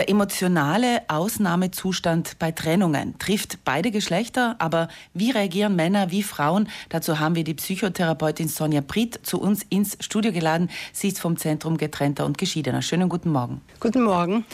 Der emotionale Ausnahmezustand bei Trennungen trifft beide Geschlechter, aber wie reagieren Männer wie Frauen? Dazu haben wir die Psychotherapeutin Sonja Britt zu uns ins Studio geladen. Sie ist vom Zentrum Getrennter und Geschiedener. Schönen guten Morgen. Guten Morgen.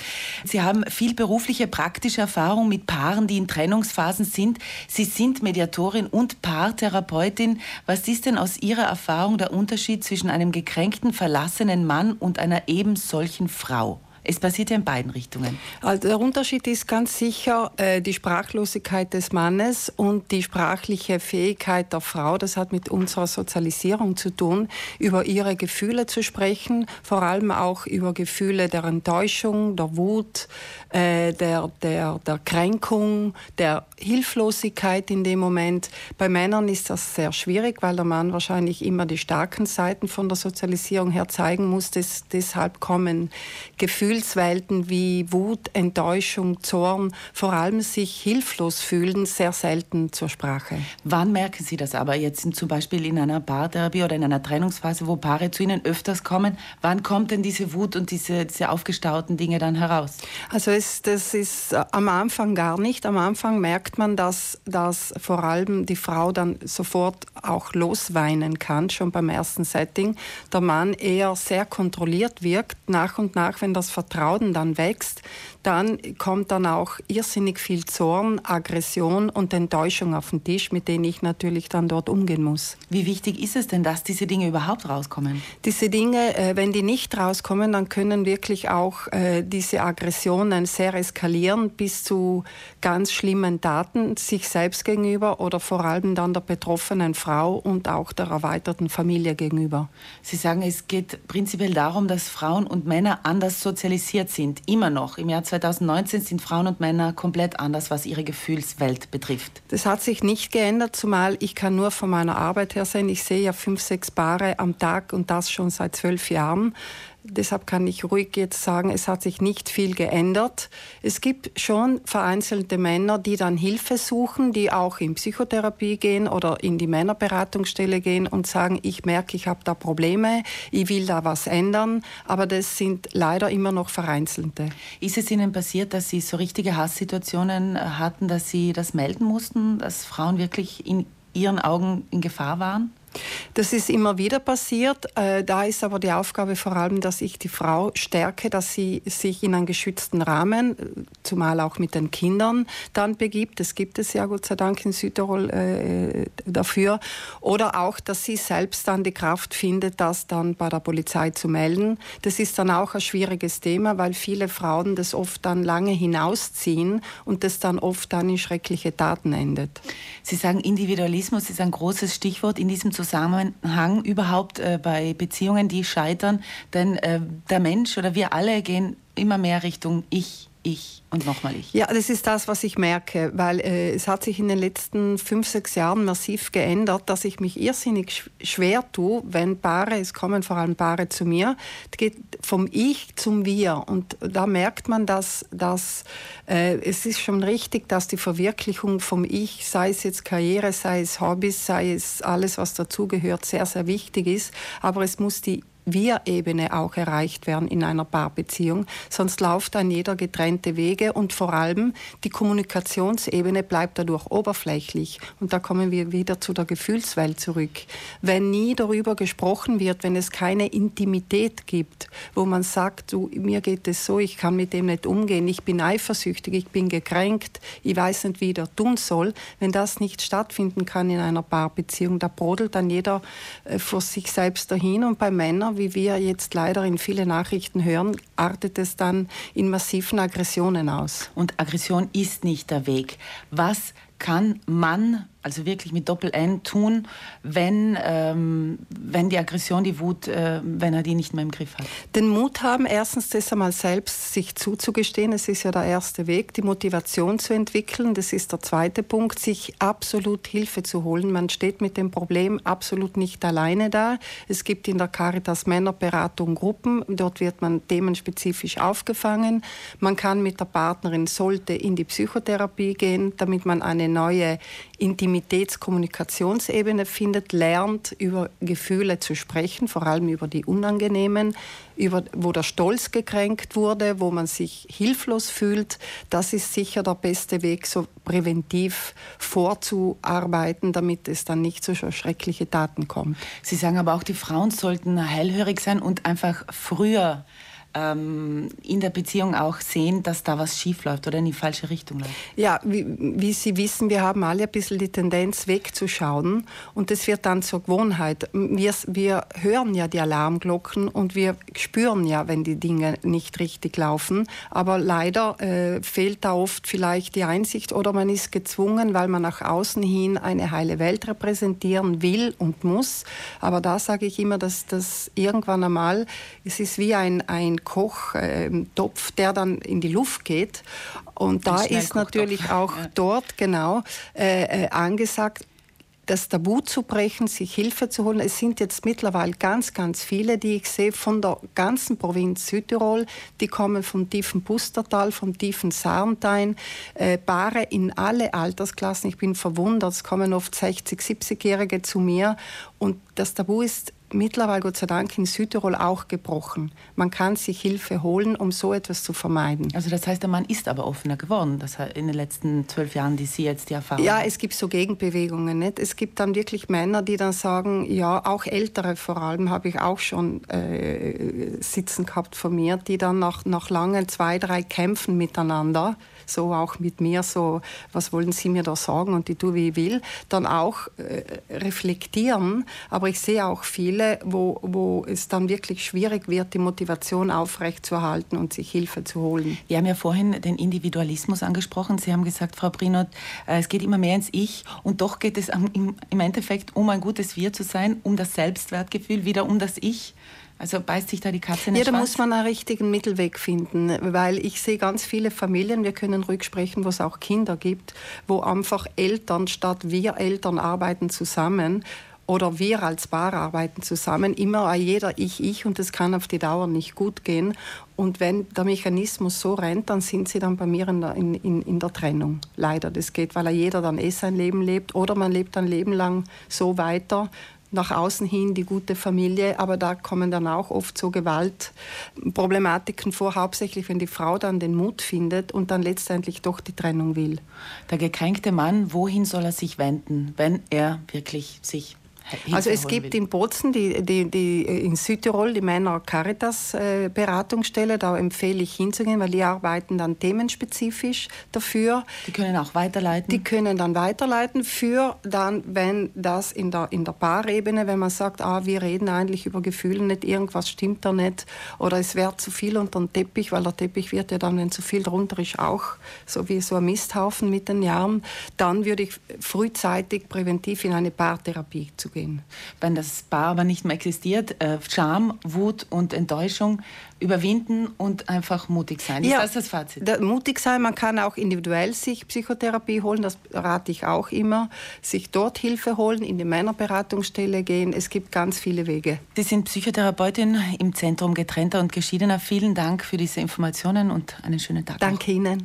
Sie haben viel berufliche, praktische Erfahrung mit Paaren, die in Trennungsphasen sind. Sie sind Mediatorin und Paartherapeutin. Was ist denn aus Ihrer Erfahrung der Unterschied zwischen einem gekränkten, verlassenen Mann und einer eben solchen Frau? Es passiert ja in beiden Richtungen. Also der Unterschied ist ganz sicher äh, die Sprachlosigkeit des Mannes und die sprachliche Fähigkeit der Frau. Das hat mit unserer Sozialisierung zu tun, über ihre Gefühle zu sprechen, vor allem auch über Gefühle der Enttäuschung, der Wut, äh, der, der, der Kränkung, der Hilflosigkeit in dem Moment. Bei Männern ist das sehr schwierig, weil der Mann wahrscheinlich immer die starken Seiten von der Sozialisierung her zeigen muss. Des, deshalb kommen Gefühle Gefühlswelten wie Wut, Enttäuschung, Zorn, vor allem sich hilflos fühlen, sehr selten zur Sprache. Wann merken Sie das aber jetzt zum Beispiel in einer Paartherapie oder in einer Trennungsphase, wo Paare zu Ihnen öfters kommen? Wann kommt denn diese Wut und diese, diese aufgestauten Dinge dann heraus? Also es, das ist äh, am Anfang gar nicht. Am Anfang merkt man, dass, dass vor allem die Frau dann sofort auch losweinen kann, schon beim ersten Setting. Der Mann eher sehr kontrolliert wirkt. Nach und nach, wenn das Vertrauen dann wächst, dann kommt dann auch irrsinnig viel Zorn, Aggression und Enttäuschung auf den Tisch, mit denen ich natürlich dann dort umgehen muss. Wie wichtig ist es denn, dass diese Dinge überhaupt rauskommen? Diese Dinge, äh, wenn die nicht rauskommen, dann können wirklich auch äh, diese Aggressionen sehr eskalieren bis zu ganz schlimmen Taten sich selbst gegenüber oder vor allem dann der betroffenen Frau und auch der erweiterten Familie gegenüber. Sie sagen, es geht prinzipiell darum, dass Frauen und Männer anders sozialisiert sind, immer noch im Jahr 2019 sind Frauen und Männer komplett anders, was ihre Gefühlswelt betrifft. Das hat sich nicht geändert, zumal ich kann nur von meiner Arbeit her sehen. Ich sehe ja fünf, sechs Paare am Tag und das schon seit zwölf Jahren. Deshalb kann ich ruhig jetzt sagen, es hat sich nicht viel geändert. Es gibt schon vereinzelte Männer, die dann Hilfe suchen, die auch in Psychotherapie gehen oder in die Männerberatungsstelle gehen und sagen, ich merke, ich habe da Probleme, ich will da was ändern. Aber das sind leider immer noch vereinzelte. Ist es Ihnen passiert, dass Sie so richtige Hasssituationen hatten, dass Sie das melden mussten, dass Frauen wirklich in Ihren Augen in Gefahr waren? Das ist immer wieder passiert. Äh, da ist aber die Aufgabe vor allem, dass ich die Frau stärke, dass sie sich in einen geschützten Rahmen, zumal auch mit den Kindern, dann begibt. Das gibt es ja Gott sei Dank in Südtirol äh, dafür. Oder auch, dass sie selbst dann die Kraft findet, das dann bei der Polizei zu melden. Das ist dann auch ein schwieriges Thema, weil viele Frauen das oft dann lange hinausziehen und das dann oft dann in schreckliche Taten endet. Sie sagen, Individualismus ist ein großes Stichwort in diesem Zusammenhang. Zusammenhang überhaupt äh, bei Beziehungen, die scheitern. Denn äh, der Mensch oder wir alle gehen immer mehr Richtung Ich, ich und nochmal ich. Ja, das ist das, was ich merke, weil äh, es hat sich in den letzten fünf, sechs Jahren massiv geändert, dass ich mich irrsinnig schwer tue, wenn Paare, es kommen vor allem Paare zu mir, es geht vom Ich zum Wir und da merkt man, dass, dass äh, es ist schon richtig, dass die Verwirklichung vom Ich, sei es jetzt Karriere, sei es Hobbys, sei es alles, was dazugehört, sehr, sehr wichtig ist, aber es muss die wir-Ebene auch erreicht werden in einer Paarbeziehung. Sonst läuft dann jeder getrennte Wege und vor allem die Kommunikationsebene bleibt dadurch oberflächlich. Und da kommen wir wieder zu der Gefühlswelt zurück. Wenn nie darüber gesprochen wird, wenn es keine Intimität gibt, wo man sagt, du, mir geht es so, ich kann mit dem nicht umgehen, ich bin eifersüchtig, ich bin gekränkt, ich weiß nicht, wie ich das tun soll, wenn das nicht stattfinden kann in einer Paarbeziehung, da brodelt dann jeder äh, vor sich selbst dahin und bei Männern wie wir jetzt leider in vielen Nachrichten hören, artet es dann in massiven Aggressionen aus. Und Aggression ist nicht der Weg. Was kann man also wirklich mit Doppel-N tun, wenn, ähm, wenn die Aggression, die Wut, äh, wenn er die nicht mehr im Griff hat? Den Mut haben, erstens das einmal selbst sich zuzugestehen, das ist ja der erste Weg, die Motivation zu entwickeln, das ist der zweite Punkt, sich absolut Hilfe zu holen. Man steht mit dem Problem absolut nicht alleine da. Es gibt in der Caritas Männerberatung Gruppen, dort wird man themenspezifisch aufgefangen. Man kann mit der Partnerin, sollte in die Psychotherapie gehen, damit man eine eine neue Intimitätskommunikationsebene findet, lernt, über Gefühle zu sprechen, vor allem über die unangenehmen, über, wo der Stolz gekränkt wurde, wo man sich hilflos fühlt. Das ist sicher der beste Weg, so präventiv vorzuarbeiten, damit es dann nicht zu so schrecklichen Taten kommt. Sie sagen aber auch, die Frauen sollten hellhörig sein und einfach früher ähm, in der Beziehung auch sehen, dass da was schief läuft oder in die falsche Richtung läuft? Ja, wie, wie, Sie wissen, wir haben alle ein bisschen die Tendenz wegzuschauen und das wird dann zur Gewohnheit. Wir, wir hören ja die Alarmglocken und wir spüren ja, wenn die Dinge nicht richtig laufen, aber leider äh, fehlt da oft vielleicht die Einsicht oder man ist gezwungen, weil man nach außen hin eine heile Welt repräsentieren will und muss. Aber da sage ich immer, dass das irgendwann einmal, es ist wie ein, ein Kochtopf, der dann in die Luft geht. Und da ist natürlich auch ja. dort genau äh, äh, angesagt, das Tabu zu brechen, sich Hilfe zu holen. Es sind jetzt mittlerweile ganz, ganz viele, die ich sehe von der ganzen Provinz Südtirol. Die kommen vom tiefen Pustertal, vom tiefen Sarntein. Äh, Paare in alle Altersklassen. Ich bin verwundert, es kommen oft 60-, 70-Jährige zu mir. Und das Tabu ist mittlerweile Gott sei Dank in Südtirol auch gebrochen. Man kann sich Hilfe holen, um so etwas zu vermeiden. Also das heißt, der Mann ist aber offener geworden, das in den letzten zwölf Jahren, die Sie jetzt die Erfahrung Ja, es gibt so Gegenbewegungen. Nicht? Es gibt dann wirklich Männer, die dann sagen, ja, auch Ältere vor allem habe ich auch schon äh, sitzen gehabt von mir, die dann nach, nach langen zwei, drei Kämpfen miteinander so auch mit mir, so, was wollen Sie mir da sagen und ich tue, wie ich will, dann auch äh, reflektieren. Aber ich sehe auch viele, wo, wo es dann wirklich schwierig wird, die Motivation aufrechtzuerhalten und sich Hilfe zu holen. Wir haben ja vorhin den Individualismus angesprochen. Sie haben gesagt, Frau Brinot, äh, es geht immer mehr ins Ich und doch geht es im Endeffekt um ein gutes Wir zu sein, um das Selbstwertgefühl, wieder um das Ich. Also beißt sich da die Katze den Ja, da Schwanz? muss man einen richtigen Mittelweg finden, weil ich sehe ganz viele Familien, wir können ruhig sprechen, wo es auch Kinder gibt, wo einfach Eltern statt wir Eltern arbeiten zusammen oder wir als Paar arbeiten zusammen, immer jeder ich, ich und das kann auf die Dauer nicht gut gehen. Und wenn der Mechanismus so rennt, dann sind sie dann bei mir in der, in, in der Trennung. Leider, das geht, weil jeder dann eh sein Leben lebt oder man lebt ein Leben lang so weiter, nach außen hin die gute Familie, aber da kommen dann auch oft so Gewaltproblematiken vor, hauptsächlich wenn die Frau dann den Mut findet und dann letztendlich doch die Trennung will. Der gekränkte Mann, wohin soll er sich wenden, wenn er wirklich sich also es gibt in Bozen die, die, die, in Südtirol die Männer Caritas äh, Beratungsstelle. Da empfehle ich hinzugehen, weil die arbeiten dann themenspezifisch dafür. Die können auch weiterleiten. Die können dann weiterleiten für dann, wenn das in der in der Paarebene, wenn man sagt, ah, wir reden eigentlich über Gefühle nicht, irgendwas stimmt da nicht oder es wäre zu viel unter dem Teppich, weil der Teppich wird ja dann, wenn zu viel drunter ist, auch so wie so ein Misthaufen mit den Jahren. Dann würde ich frühzeitig präventiv in eine Paartherapie zu gehen gehen. Wenn das Paar aber nicht mehr existiert, äh, Scham, Wut und Enttäuschung überwinden und einfach mutig sein. Ist ja, das das Fazit? Da, mutig sein, man kann auch individuell sich Psychotherapie holen, das rate ich auch immer. Sich dort Hilfe holen, in die Männerberatungsstelle gehen. Es gibt ganz viele Wege. Sie sind Psychotherapeutin im Zentrum getrennter und geschiedener. Vielen Dank für diese Informationen und einen schönen Tag. Danke noch. Ihnen.